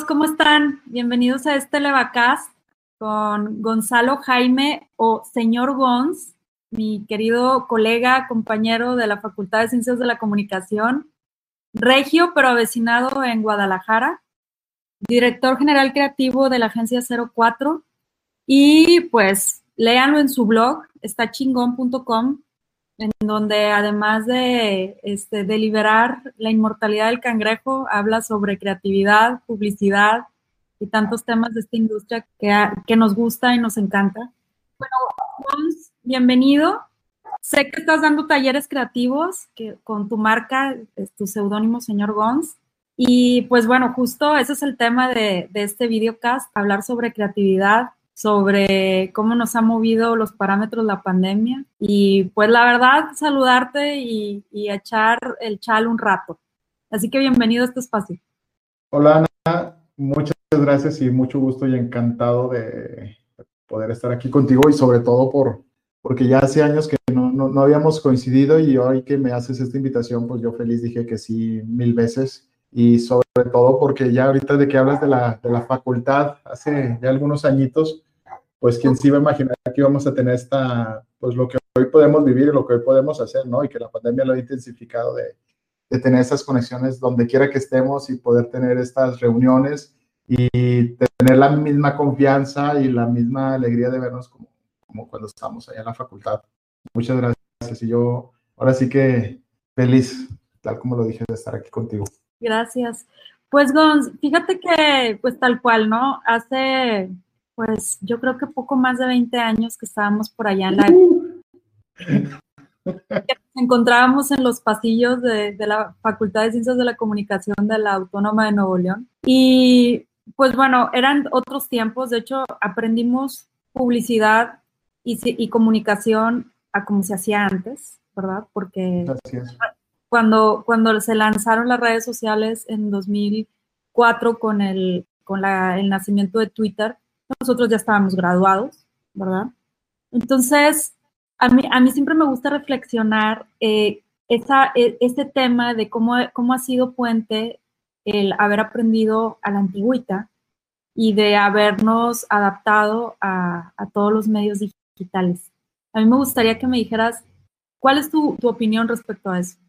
¿cómo están? Bienvenidos a este Levacast con Gonzalo Jaime o señor Gons, mi querido colega, compañero de la Facultad de Ciencias de la Comunicación, regio pero avecinado en Guadalajara, director general creativo de la agencia 04 y pues léanlo en su blog, está chingón.com en donde además de, este, de liberar la inmortalidad del cangrejo, habla sobre creatividad, publicidad y tantos temas de esta industria que, que nos gusta y nos encanta. Bueno, bienvenido. Sé que estás dando talleres creativos que, con tu marca, tu seudónimo, señor Gons. Y pues bueno, justo ese es el tema de, de este videocast, hablar sobre creatividad, sobre cómo nos ha movido los parámetros la pandemia. Y pues la verdad, saludarte y, echar el chal un rato. Así que bienvenido a este espacio. Hola Ana, muchas gracias y mucho gusto y encantado de poder estar aquí contigo y sobre todo por, porque ya hace años que no, no, no habíamos coincidido y hoy que me haces esta invitación, pues yo feliz dije que sí mil veces y sobre todo porque ya ahorita de que hablas de la, de la facultad, hace ya algunos añitos, pues quién se iba a imaginar que íbamos a tener esta, pues lo que hoy podemos vivir y lo que hoy podemos hacer, ¿no? Y que la pandemia lo ha intensificado de, de tener esas conexiones donde quiera que estemos y poder tener estas reuniones y tener la misma confianza y la misma alegría de vernos como, como cuando estamos allá en la facultad. Muchas gracias y yo ahora sí que feliz, tal como lo dije, de estar aquí contigo. Gracias. Pues Gonz, fíjate que pues tal cual, ¿no? Hace pues yo creo que poco más de 20 años que estábamos por allá en la... nos encontrábamos en los pasillos de, la Facultad de Ciencias de la Comunicación de la Autónoma de Nuevo León. Y pues bueno, eran otros tiempos, de hecho aprendimos publicidad y, y comunicación a como se hacía antes, ¿verdad? Porque cuando, cuando se lanzaron las redes sociales en 2004 con el, con el nacimiento de Twitter, nosotros ya estábamos graduados, ¿verdad? Entonces, a mí, a mí siempre me gusta reflexionar eh, esa, e, este tema de cómo, cómo ha sido puente el haber aprendido a la antigüita y de habernos adaptado a, a, todos los medios digitales. A mí me gustaría que me dijeras, ¿cuál es tu, tu opinión respecto a eso?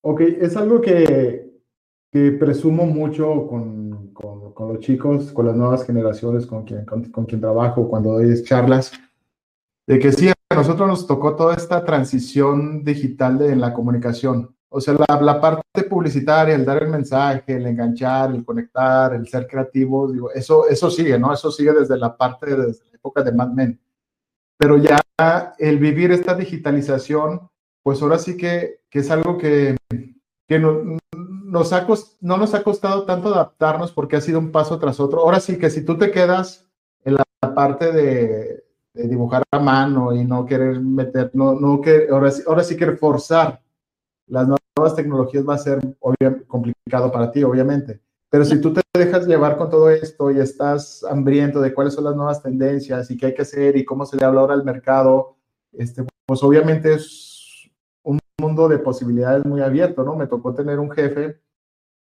Ok, es algo que, que presumo mucho con, con, con, los chicos, con las nuevas generaciones con quien, con, quien trabajo, cuando doy charlas, de que sí, a nosotros nos tocó toda esta transición digital de, en la comunicación. O sea, la, la, parte publicitaria, el dar el mensaje, el enganchar, el conectar, el ser creativo, digo, eso, eso sigue, ¿no? Eso sigue desde la parte, desde la época de Mad Men. Pero ya el vivir esta digitalización, pues ahora sí que, que es algo que, que no, nos ha no nos ha costado tanto adaptarnos porque ha sido un paso tras otro. Ahora sí que si tú te quedas en la parte de, dibujar a mano y no querer meter, no, no que, ahora, ahora sí que forzar las nuevas tecnologías va a ser complicado para ti, obviamente. Pero si tú te dejas llevar con todo esto y estás hambriento de cuáles son las nuevas tendencias y qué hay que hacer y cómo se le habla ahora al mercado, este, pues obviamente es mundo de posibilidades muy abierto, ¿no? Me tocó tener un jefe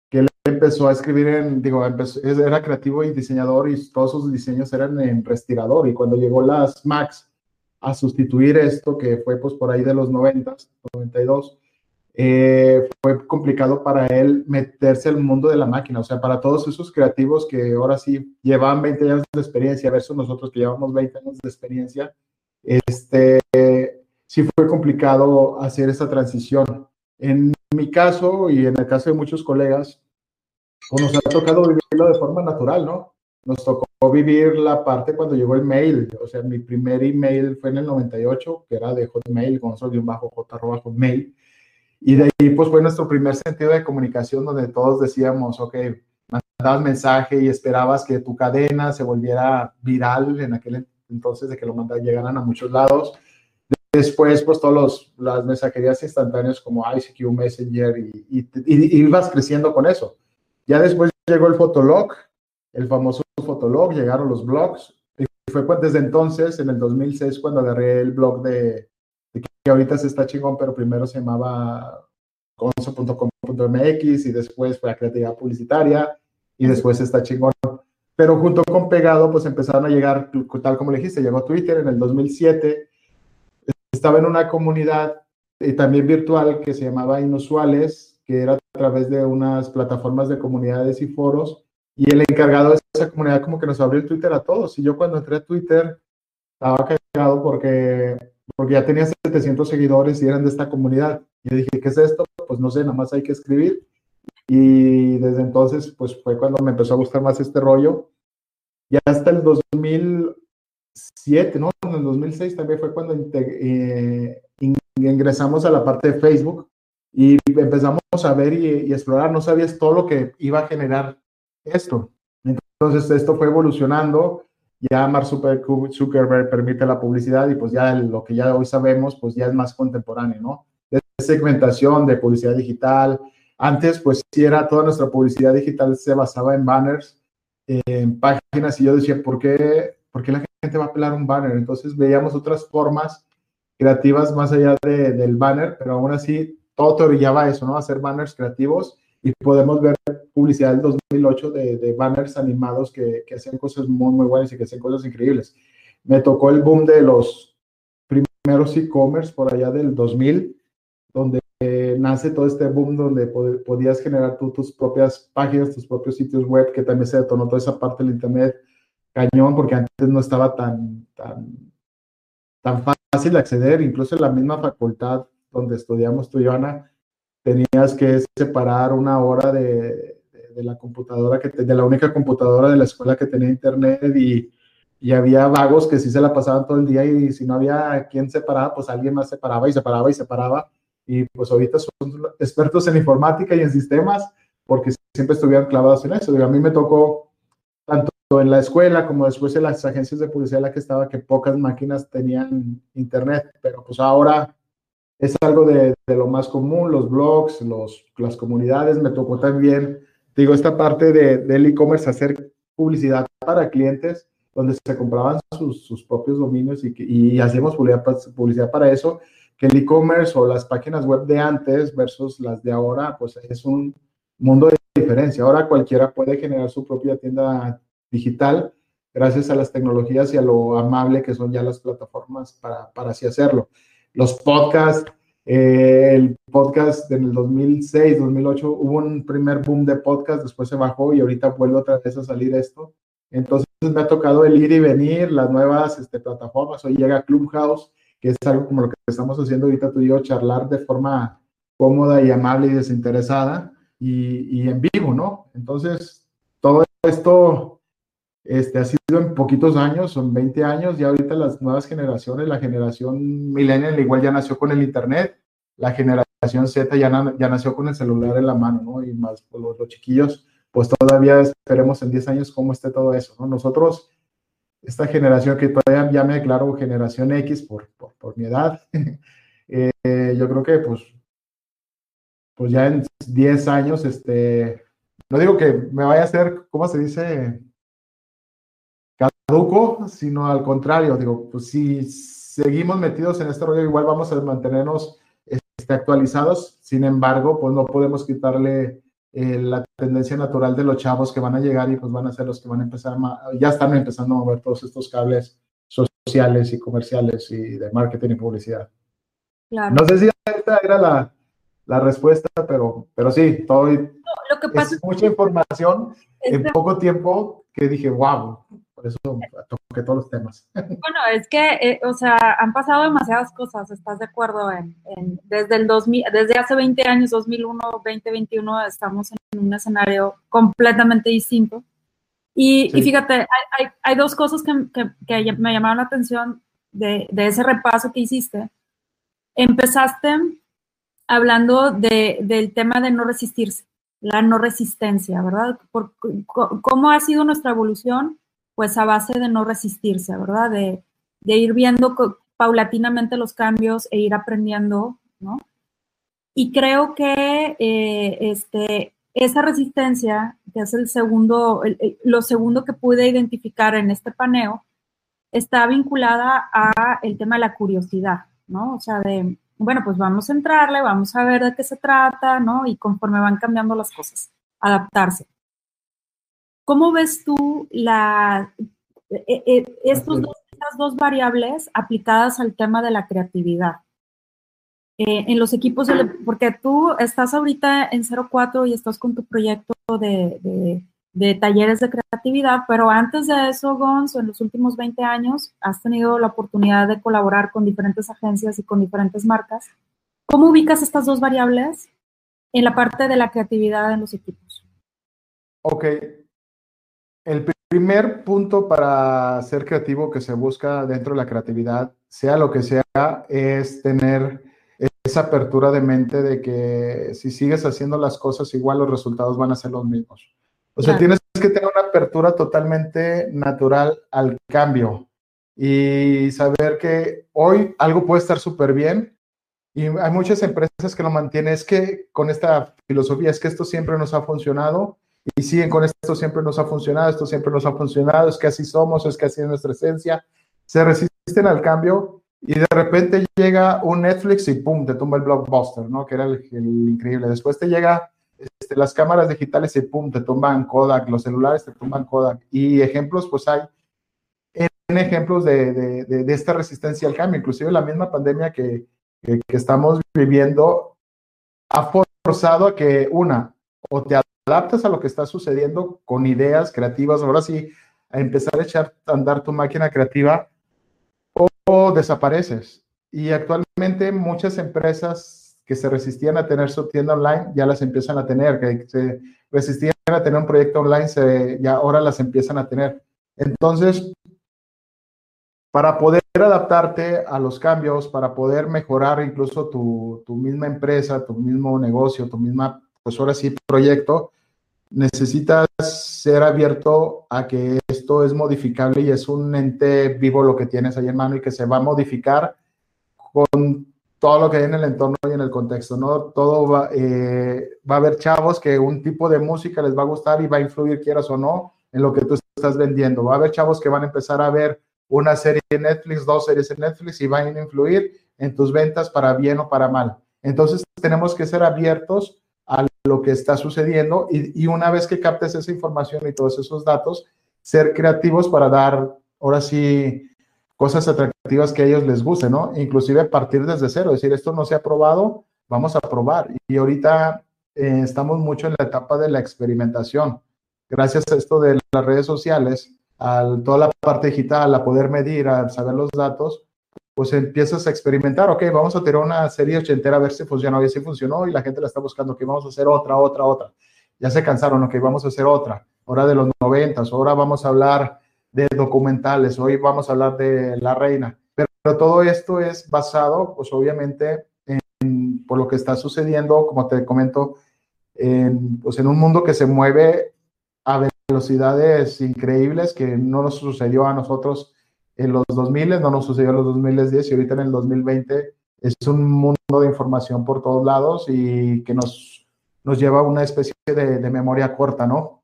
que él empezó a escribir en, digo, era creativo y diseñador y todos sus diseños eran en respirador y cuando llegó las Macs a sustituir esto, que fue pues por ahí de los 90, 92, eh, fue complicado para él meterse al mundo de la máquina, o sea, para todos esos creativos que ahora sí llevan 20 años de experiencia versus nosotros que llevamos 20 años de experiencia, este, sí fue complicado hacer esa transición. En mi caso y en el caso de muchos colegas, pues nos ha tocado vivirlo de forma natural, ¿no? Nos tocó vivir la parte cuando llegó el mail, o sea, mi primer email fue en el 98, que era de Hotmail, gonzalo-j mail y de ahí pues fue nuestro primer sentido de comunicación donde todos decíamos, ok, mandabas mensaje y esperabas que tu cadena se volviera viral en aquel entonces de que lo mandaran, llegaran a muchos lados Después, pues, todas las mensajerías instantáneas como ICQ, Messenger, y, ibas creciendo con eso. Ya después llegó el Fotolog, el famoso Fotolog, llegaron los blogs, y fue desde entonces, en el 2006, cuando agarré el blog de, que ahorita se está chingón, pero primero se llamaba gonzo.com.mx y después fue a creatividad publicitaria y después está chingón. Pero junto con Pegado, pues empezaron a llegar, tal como le dijiste, llegó Twitter en el 2007, estaba en una comunidad eh, también virtual que se llamaba Inusuales, que era a través de unas plataformas de comunidades y foros, y el encargado de esa comunidad como que nos abrió el Twitter a todos, y yo cuando entré a Twitter estaba cagado porque, porque ya tenía 700 seguidores y eran de esta comunidad. Y dije, ¿qué es esto? Pues no sé, nada más hay que escribir. Y desde entonces, pues fue cuando me empezó a gustar más este rollo. Y hasta el 2007, ¿no? En el 2006 también fue cuando eh, ingresamos a la parte de Facebook y empezamos a ver y, explorar. No sabías todo lo que iba a generar esto. Entonces, esto fue evolucionando. Ya Mark Zuckerberg permite la publicidad y pues ya lo que ya hoy sabemos, pues ya es más contemporáneo, ¿no? De segmentación, de publicidad digital, antes, pues sí era toda nuestra publicidad digital se basaba en banners, en páginas, y yo decía, ¿por qué, ¿por qué la gente va a pelar un banner? Entonces veíamos otras formas creativas más allá del banner, pero aún así todo te orillaba a eso, ¿no? Hacer banners creativos y podemos ver publicidad del 2008 de, de banners animados que, que hacían cosas muy, muy buenas y que hacían cosas increíbles. Me tocó el boom de los primeros e-commerce por allá del 2000, donde nace todo este boom donde podías generar tú tus propias páginas, tus propios sitios web, que también se detonó toda esa parte del Internet cañón, porque antes no estaba tan, tan, tan fácil de acceder, incluso en la misma facultad donde estudiamos tú y Ana, tenías que separar una hora de, de, la computadora, que de la única computadora de la escuela que tenía Internet y, y había vagos que sí se la pasaban todo el día y si no había quien separaba, pues alguien más separaba y separaba y separaba y pues ahorita son expertos en informática y en sistemas porque siempre estuvieron clavados en eso. a mí me tocó en la escuela como después en las agencias de publicidad en la que estaba que pocas máquinas tenían internet, pero pues ahora es algo de, de lo más común, los blogs, los, las comunidades, me tocó también, digo, esta parte de, del e-commerce, hacer publicidad para clientes, donde se compraban sus, sus propios dominios y, y hacíamos publicidad, para eso que el e-commerce o las páginas web de antes versus las de ahora, pues es un mundo de diferencia. Ahora cualquiera puede generar su propia tienda digital gracias a las tecnologías y a lo amable que son ya las plataformas para, para así hacerlo. Los podcasts, eh, el podcast en el 2006, 2008, hubo un primer boom de podcast, después se bajó y ahorita vuelve otra vez a salir esto. Entonces me ha tocado el ir y venir, las nuevas este, plataformas. Hoy llega Clubhouse, que es algo como lo que estamos haciendo ahorita tú y yo, charlar de forma cómoda y amable y desinteresada y, y en vivo, ¿no? Entonces, todo esto este, ha sido en poquitos años, son 20 años, y ahorita las nuevas generaciones, la generación millennial igual ya nació con el Internet, la generación Z ya, ya nació con el celular en la mano, ¿no? Y más los, los chiquillos, pues todavía esperemos en 10 años cómo esté todo eso, ¿no? Nosotros esta generación que todavía ya me declaro generación X por, por, mi edad, eh, yo creo que pues, pues ya en 10 años, este, no digo que me vaya a hacer, ¿cómo se dice? Caduco, sino al contrario, digo, pues si seguimos metidos en este rollo, igual vamos a mantenernos este, actualizados, sin embargo, pues no podemos quitarle eh, la tendencia natural de los chavos que van a llegar y pues van a ser los que van a empezar, ya están empezando a mover todos estos cables sociales y comerciales y de marketing y publicidad. No sé si esta era la, la respuesta, pero, pero sí, todo, lo que pasa es mucha información en poco tiempo que dije, wow, eso toqué todos los temas. Bueno, es que, eh, o sea, han pasado demasiadas cosas, ¿estás de acuerdo? En, desde el 2000, desde hace 20 años, 2001, 2021, estamos en un escenario completamente distinto. Y, fíjate, hay, hay, dos cosas que, que, me llamaron la atención de, de, ese repaso que hiciste. Empezaste hablando de, del tema de no resistirse, la no resistencia, ¿verdad? Por, ¿Cómo ha sido nuestra evolución? Pues a base de no resistirse, ¿verdad? De, ir viendo paulatinamente los cambios e ir aprendiendo, ¿no? Y creo que eh, este, esa resistencia, que es el segundo, lo segundo que pude identificar en este paneo, está vinculada a el tema de la curiosidad, ¿no? O sea, de, bueno, pues vamos a entrarle, vamos a ver de qué se trata, ¿no? Y conforme van cambiando las cosas, adaptarse. ¿Cómo ves tú la, eh, eh, estos estas dos variables aplicadas al tema de la creatividad? en los equipos, porque tú estás ahorita en 04 y estás con tu proyecto de de talleres de creatividad, pero antes de eso, Gonzo, en los últimos 20 años has tenido la oportunidad de colaborar con diferentes agencias y con diferentes marcas. ¿Cómo ubicas estas dos variables en la parte de la creatividad en los equipos? Ok. El primer punto para ser creativo que se busca dentro de la creatividad, sea lo que sea, es tener esa apertura de mente de que si sigues haciendo las cosas igual los resultados van a ser los mismos. O sea, tienes que tener una apertura totalmente natural al cambio y saber que hoy algo puede estar súper bien y hay muchas empresas que lo mantienen. Es que con esta filosofía es que esto siempre nos ha funcionado y siguen con esto siempre nos ha funcionado, esto siempre nos ha funcionado, es que así somos, es que así es nuestra esencia. Se resisten al cambio y de repente llega un Netflix y pum, te tumba el blockbuster, ¿no? Que era el increíble. Después te llega este, las cámaras digitales y pum, te tumban Kodak, los celulares te tumban Kodak. Y ejemplos, pues hay en ejemplos de, de, esta resistencia al cambio. Inclusive la misma pandemia que, que, estamos viviendo ha forzado a que una, o te adaptas a lo que está sucediendo con ideas creativas, ahora sí, a empezar a echar a andar tu máquina creativa, o desapareces. Y actualmente muchas empresas que se resistían a tener su tienda online, ya las empiezan a tener, que se resistían a tener un proyecto online, se, ya ahora las empiezan a tener. Entonces, para poder adaptarte a los cambios, para poder mejorar incluso tu, tu misma empresa, tu mismo negocio, tu misma, pues ahora sí, proyecto, necesitas ser abierto a que esto es modificable y es un ente vivo lo que tienes ahí en mano y que se va a modificar con todo lo que hay en el entorno y en el contexto, ¿no? Todo va, eh, va a haber chavos que un tipo de música les va a gustar y va a influir, quieras o no, en lo que tú estás vendiendo. Va a haber chavos que van a empezar a ver una serie en Netflix, dos series en Netflix y van a influir en tus ventas para bien o para mal. Entonces tenemos que ser abiertos lo que está sucediendo y, y una vez que captes esa información y todos esos datos, ser creativos para dar, ahora sí, cosas atractivas que a ellos les gusten, ¿no? Inclusive partir desde cero, decir, esto no se ha probado, vamos a probar. Y ahorita eh, estamos mucho en la etapa de la experimentación. Gracias a esto de las redes sociales, a toda la parte digital, a poder medir, a saber los datos, pues empiezas a experimentar, ok, vamos a tener una serie ochentera a ver si funcionó, y si funcionó, y la gente la está buscando, ok, vamos a hacer otra, otra, otra. Ya se cansaron, ok, vamos a hacer otra. Hora de los noventas, ahora vamos a hablar de documentales, hoy vamos a hablar de La Reina, pero, todo esto es basado, pues obviamente, en, por lo que está sucediendo, como te comento, en, pues en un mundo que se mueve a velocidades increíbles que no nos sucedió a nosotros en los 2000, no nos sucedió en los 2010 y ahorita en el 2020 es un mundo de información por todos lados y que nos, nos lleva a una especie de, de memoria corta, ¿no?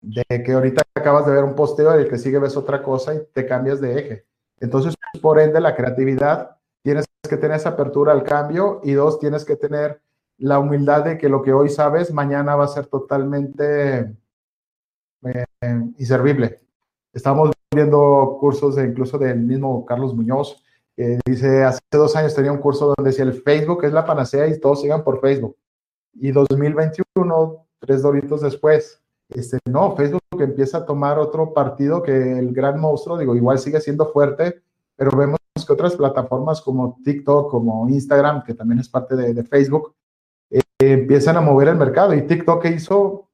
de que ahorita acabas de ver un posteo y el que sigue ves otra cosa y te cambias de eje. Entonces, por ende, la creatividad, tienes que tener esa apertura al cambio y dos, tienes que tener la humildad de que lo que hoy sabes, mañana va a ser totalmente eh, inservible. Estamos viendo cursos de, incluso del mismo Carlos Muñoz, que dice, hace dos años tenía un curso donde decía, el Facebook es la panacea y todos sigan por Facebook. Y 2021, tres doritos después, este, no, Facebook empieza a tomar otro partido que el gran monstruo, digo, igual sigue siendo fuerte, pero vemos que otras plataformas como TikTok, como Instagram, que también es parte de, Facebook, eh, empiezan a mover el mercado. Y TikTok que hizo,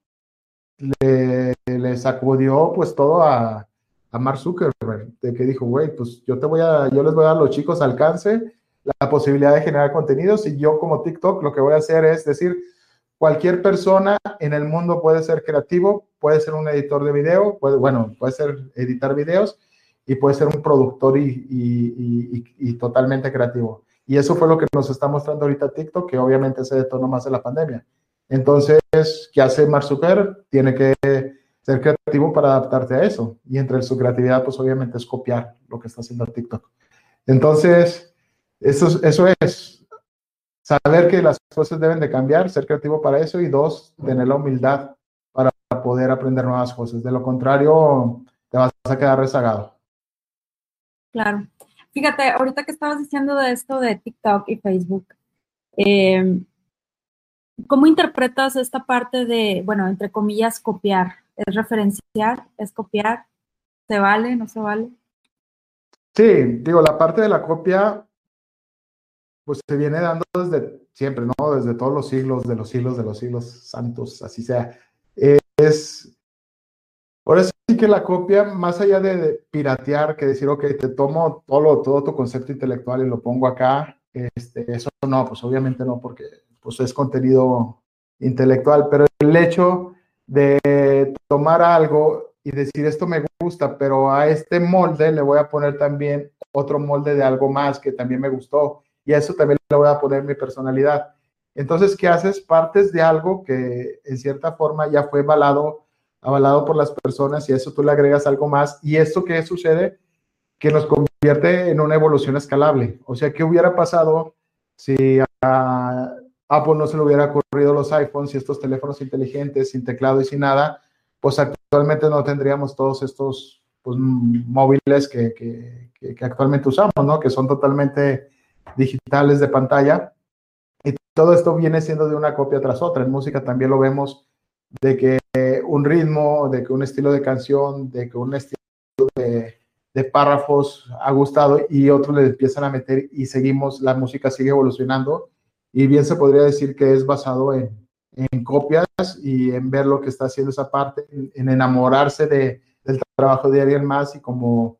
le, sacudió pues todo a, a Mark Zuckerberg, de que dijo, güey, pues yo te voy a, yo les voy a dar a los chicos alcance la posibilidad de generar contenidos y yo como TikTok lo que voy a hacer es decir, Cualquier persona en el mundo puede ser creativo, puede ser un editor de video, puede, bueno, puede ser editar videos y puede ser un productor y, totalmente creativo. Y eso fue lo que nos está mostrando ahorita TikTok, que obviamente se detonó más de la pandemia. Entonces, ¿qué hace Mark Zuckerberg? Tiene que ser creativo para adaptarte a eso. Y entre su creatividad, pues obviamente es copiar lo que está haciendo TikTok. Entonces, eso, eso es saber que las cosas deben de cambiar, ser creativo para eso y dos, tener la humildad para poder aprender nuevas cosas. De lo contrario, te vas a quedar rezagado. Claro. Fíjate, ahorita que estabas diciendo de esto de TikTok y Facebook, eh, ¿cómo interpretas esta parte de, bueno, entre comillas, copiar? ¿Es referenciar? ¿Es copiar? ¿Se vale? ¿No se vale? Sí, digo, la parte de la copia, pues se viene dando desde siempre, ¿no? Desde todos los siglos, de los siglos, de los siglos santos, así sea. Es, por eso sí que la copia, más allá de, piratear, que decir, ok, te tomo todo, todo tu concepto intelectual y lo pongo acá, este, eso no, pues obviamente no, porque pues es contenido intelectual, pero el hecho de tomar algo y decir esto me gusta, pero a este molde le voy a poner también otro molde de algo más que también me gustó y a eso también le voy a poner mi personalidad. Entonces, ¿qué haces? Partes de algo que en cierta forma ya fue avalado, avalado por las personas y a eso tú le agregas algo más. ¿Y esto qué sucede? Que nos convierte en una evolución escalable. O sea, ¿qué hubiera pasado si a Apple no se le hubiera ocurrido los iPhones y estos teléfonos inteligentes sin teclado y sin nada? Pues actualmente no tendríamos todos estos pues, móviles que, actualmente usamos, ¿no? Que son totalmente digitales de pantalla. Y todo esto viene siendo de una copia tras otra. En música también lo vemos de que un ritmo, de que un estilo de canción, de que un estilo de párrafos ha gustado y otros le empiezan a meter y seguimos, la música sigue evolucionando y bien se podría decir que es basado en, en copias y en ver lo que está haciendo esa parte, en, en enamorarse de, del trabajo de alguien más y como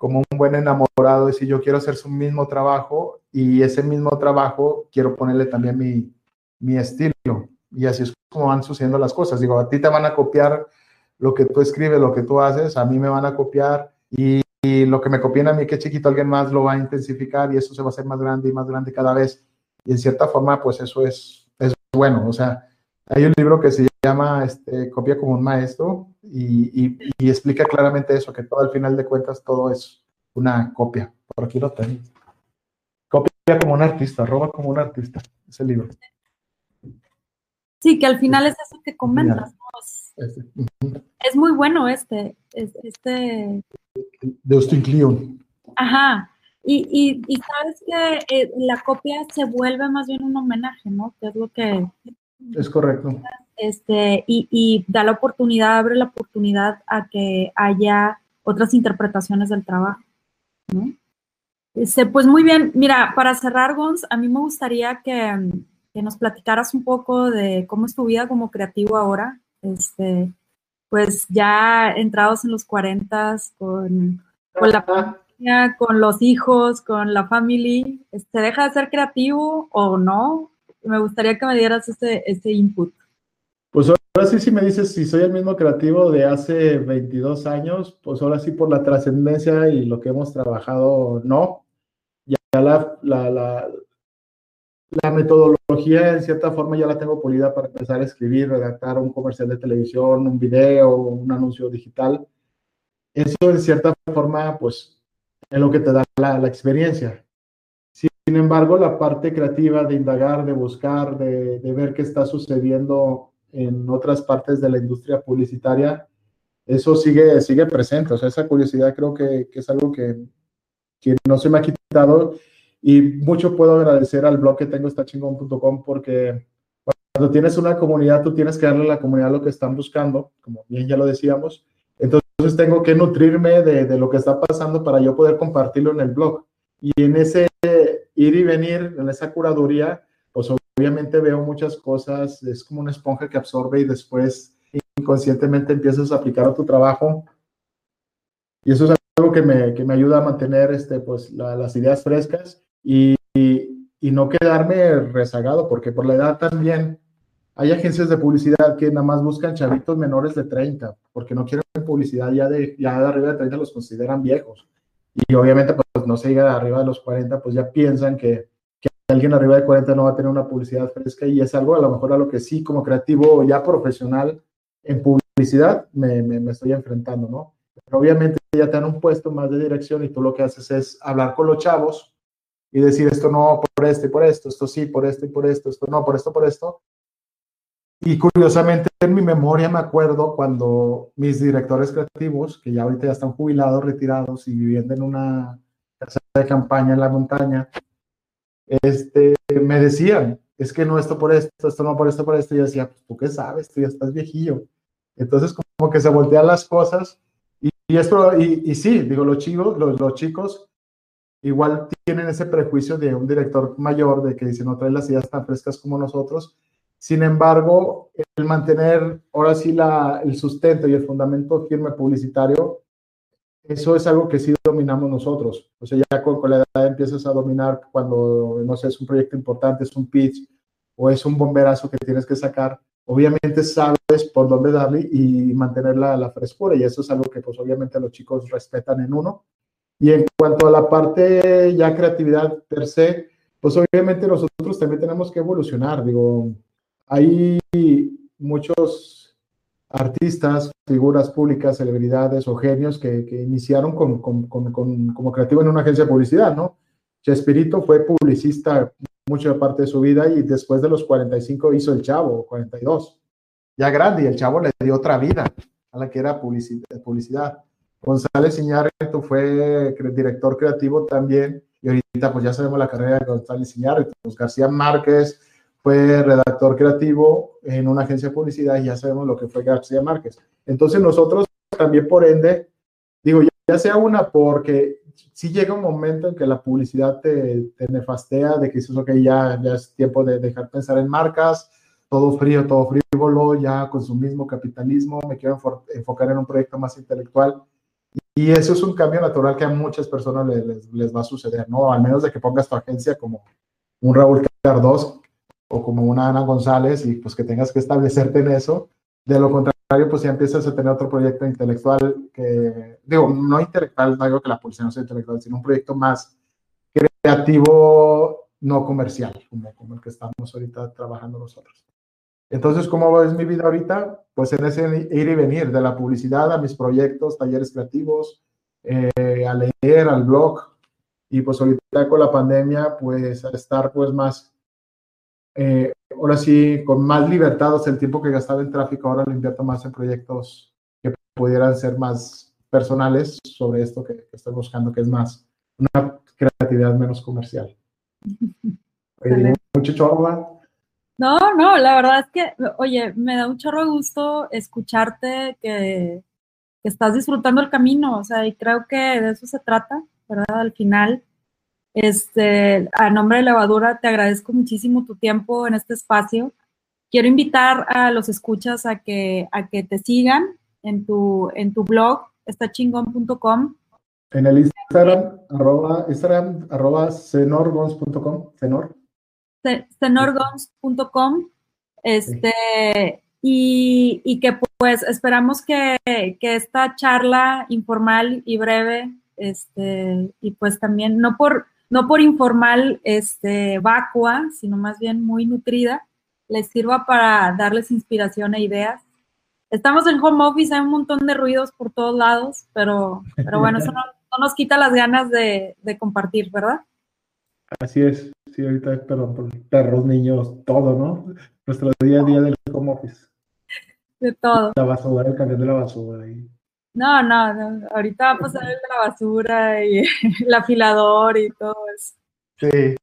como un buen enamorado, decir yo quiero hacer su mismo trabajo y ese mismo trabajo quiero ponerle también mi, mi estilo. Y así es como van sucediendo las cosas. Digo, a ti te van a copiar lo que tú escribes, lo que tú haces, a mí me van a copiar y, y lo que me copien a mí, que chiquito, alguien más lo va a intensificar y eso se va a hacer más grande y más grande cada vez. Y en cierta forma, pues eso es, es bueno. O sea, hay un libro que se llama este, Copia como un maestro y, y, explica claramente eso, que todo al final de cuentas todo es una copia. Por aquí lo tengo. Copia como un artista, roba como un artista, ese libro. Sí, que al final es eso que comentas. Este. Es muy bueno este. este... De Austin Kleon. Ajá. Y, y, y sabes que eh, la copia se vuelve más bien un homenaje, ¿no? Que es lo que es correcto. Este, y, da la oportunidad, abre la oportunidad a que haya otras interpretaciones del trabajo. ¿no? Este, pues muy bien, mira, para cerrar, Gons, a mí me gustaría que, nos platicaras un poco de cómo es tu vida como creativo ahora. Este, pues ya entrados en los 40 con, con la familia, con los hijos, con la familia, ¿te este, deja de ser creativo o no? me gustaría que me dieras ese, ese input. Pues ahora sí, si me dices si soy el mismo creativo de hace 22 años, pues ahora sí por la trascendencia y lo que hemos trabajado, no. Ya la, la, la, la, metodología en cierta forma ya la tengo pulida para empezar a escribir, redactar un comercial de televisión, un video, un anuncio digital. Eso en cierta forma, pues, es lo que te da la, la experiencia. Sin embargo, la parte creativa de indagar, de buscar, de, ver qué está sucediendo en otras partes de la industria publicitaria, eso sigue, sigue presente. O sea, esa curiosidad creo que, es algo que, que, no se me ha quitado y mucho puedo agradecer al blog que tengo, estachingón.com, porque cuando tienes una comunidad, tú tienes que darle a la comunidad lo que están buscando, como bien ya lo decíamos. Entonces tengo que nutrirme de, de lo que está pasando para yo poder compartirlo en el blog. Y en ese ir y venir, en esa curaduría, pues obviamente veo muchas cosas, es como una esponja que absorbe y después inconscientemente empiezas a aplicar a tu trabajo. Y eso es algo que me, que me ayuda a mantener este, pues, las ideas frescas y, y, no quedarme rezagado, porque por la edad también hay agencias de publicidad que nada más buscan chavitos menores de 30, porque no quieren publicidad ya de, ya de arriba de 30, los consideran viejos. Y obviamente, pues no se llega arriba de los 40, pues ya piensan que, que, alguien arriba de 40 no va a tener una publicidad fresca y es algo a lo mejor a lo que sí, como creativo ya profesional en publicidad, me, me, estoy enfrentando, ¿no? Pero obviamente ya te dan un puesto más de dirección y tú lo que haces es hablar con los chavos y decir esto no por esto y por esto, esto sí por esto y por esto, esto no por esto, por esto. Y curiosamente en mi memoria me acuerdo cuando mis directores creativos, que ya ahorita ya están jubilados, retirados y viviendo en una casa de campaña en la montaña, este, me decían, es que no esto por esto, esto no por esto, por esto. Y yo decía, pues tú qué sabes, tú ya estás viejillo. Entonces como que se voltean las cosas y, y esto, y, y, sí, digo, los chicos, los, los, chicos igual tienen ese prejuicio de un director mayor de que dice, no trae las ideas tan frescas como nosotros. Sin embargo, el mantener ahora sí la, el sustento y el fundamento firme publicitario eso es algo que sí dominamos nosotros. O sea, ya con, la edad empiezas a dominar cuando, no sé, es un proyecto importante, es un pitch o es un bomberazo que tienes que sacar. Obviamente sabes por dónde darle y mantener la, la frescura y eso es algo que pues obviamente los chicos respetan en uno. Y en cuanto a la parte ya creatividad per se, pues obviamente nosotros también tenemos que evolucionar. Digo, hay muchos artistas, figuras públicas, celebridades o genios que, que iniciaron con, con, con, como creativo en una agencia de publicidad, ¿no? Chespirito fue publicista mucha parte de su vida y después de los 45 hizo El Chavo, 42, ya grande, y El Chavo le dio otra vida a la que era publicidad. González Iñárritu fue director creativo también, y ahorita pues ya sabemos la carrera de González Iñárritu, pues García Márquez, fue redactor creativo en una agencia de publicidad y ya sabemos lo que fue García Márquez. Entonces nosotros también por ende, digo, ya sea una porque si llega un momento en que la publicidad te, te nefastea, de que dices, ok, ya, ya es tiempo de dejar pensar en marcas, todo frío, todo frívolo, ya con su mismo capitalismo, me quiero enfocar en un proyecto más intelectual. Y eso es un cambio natural que a muchas personas les, les, les va a suceder, ¿no? Al menos de que pongas tu agencia como un Raúl Cardos, o como una Ana González y pues que tengas que establecerte en eso. De lo contrario, pues ya empiezas a tener otro proyecto intelectual que, digo, no intelectual, no digo que la policía no sea intelectual, sino un proyecto más creativo, no comercial, como, como el que estamos ahorita trabajando nosotros. Entonces, ¿cómo es mi vida ahorita? Pues en ese ir y venir, de la publicidad a mis proyectos, talleres creativos, eh, a leer, al blog, y pues ahorita con la pandemia, pues a estar pues más eh, ahora sí, con más libertad, el tiempo que gastaba en tráfico, ahora lo invierto más en proyectos que pudieran ser más personales sobre esto que, estoy buscando, que es más una creatividad menos comercial. Oye, mucho chorro, No, no, la verdad es que, oye, me da un chorro de gusto escucharte que, que estás disfrutando el camino, o sea, y creo que de eso se trata, ¿verdad? Al final, este, a nombre de Levadura, te agradezco muchísimo tu tiempo en este espacio. Quiero invitar a los escuchas a que, a que te sigan en tu, en tu blog, estachingón.com. En el Instagram, arroba, Instagram, arroba cenorgons.com, cenor. cenorgons.com. Este, y, y, que pues esperamos que, que esta charla informal y breve, este, y pues también, no por, no por informal, este, vacua, sino más bien muy nutrida, les sirva para darles inspiración e ideas. Estamos en home office, hay un montón de ruidos por todos lados, pero, pero bueno, eso no, nos quita las ganas de, compartir, ¿verdad? Así es, sí, ahorita, perdón, por perros, niños, todo, ¿no? Nuestro día a día del home office. De todo. La basura, el camión de la basura. Y... No, no, ahorita va a pasar el de la basura y el afilador y todo eso. Sí.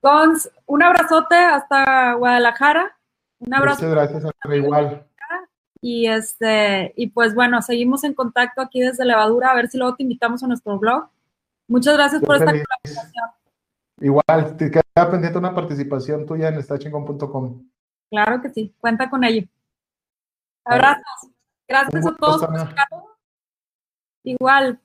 Cons, un abrazote hasta Guadalajara. Un abrazo. Muchas gracias, a igual. Y este, y pues bueno, seguimos en contacto aquí desde Levadura, a ver si luego te invitamos a nuestro blog. Muchas gracias por esta colaboración. Igual, te queda pendiente una participación tuya en estachingón.com. Claro que sí, cuenta con ello. Abrazos. Gracias a todos. Igual.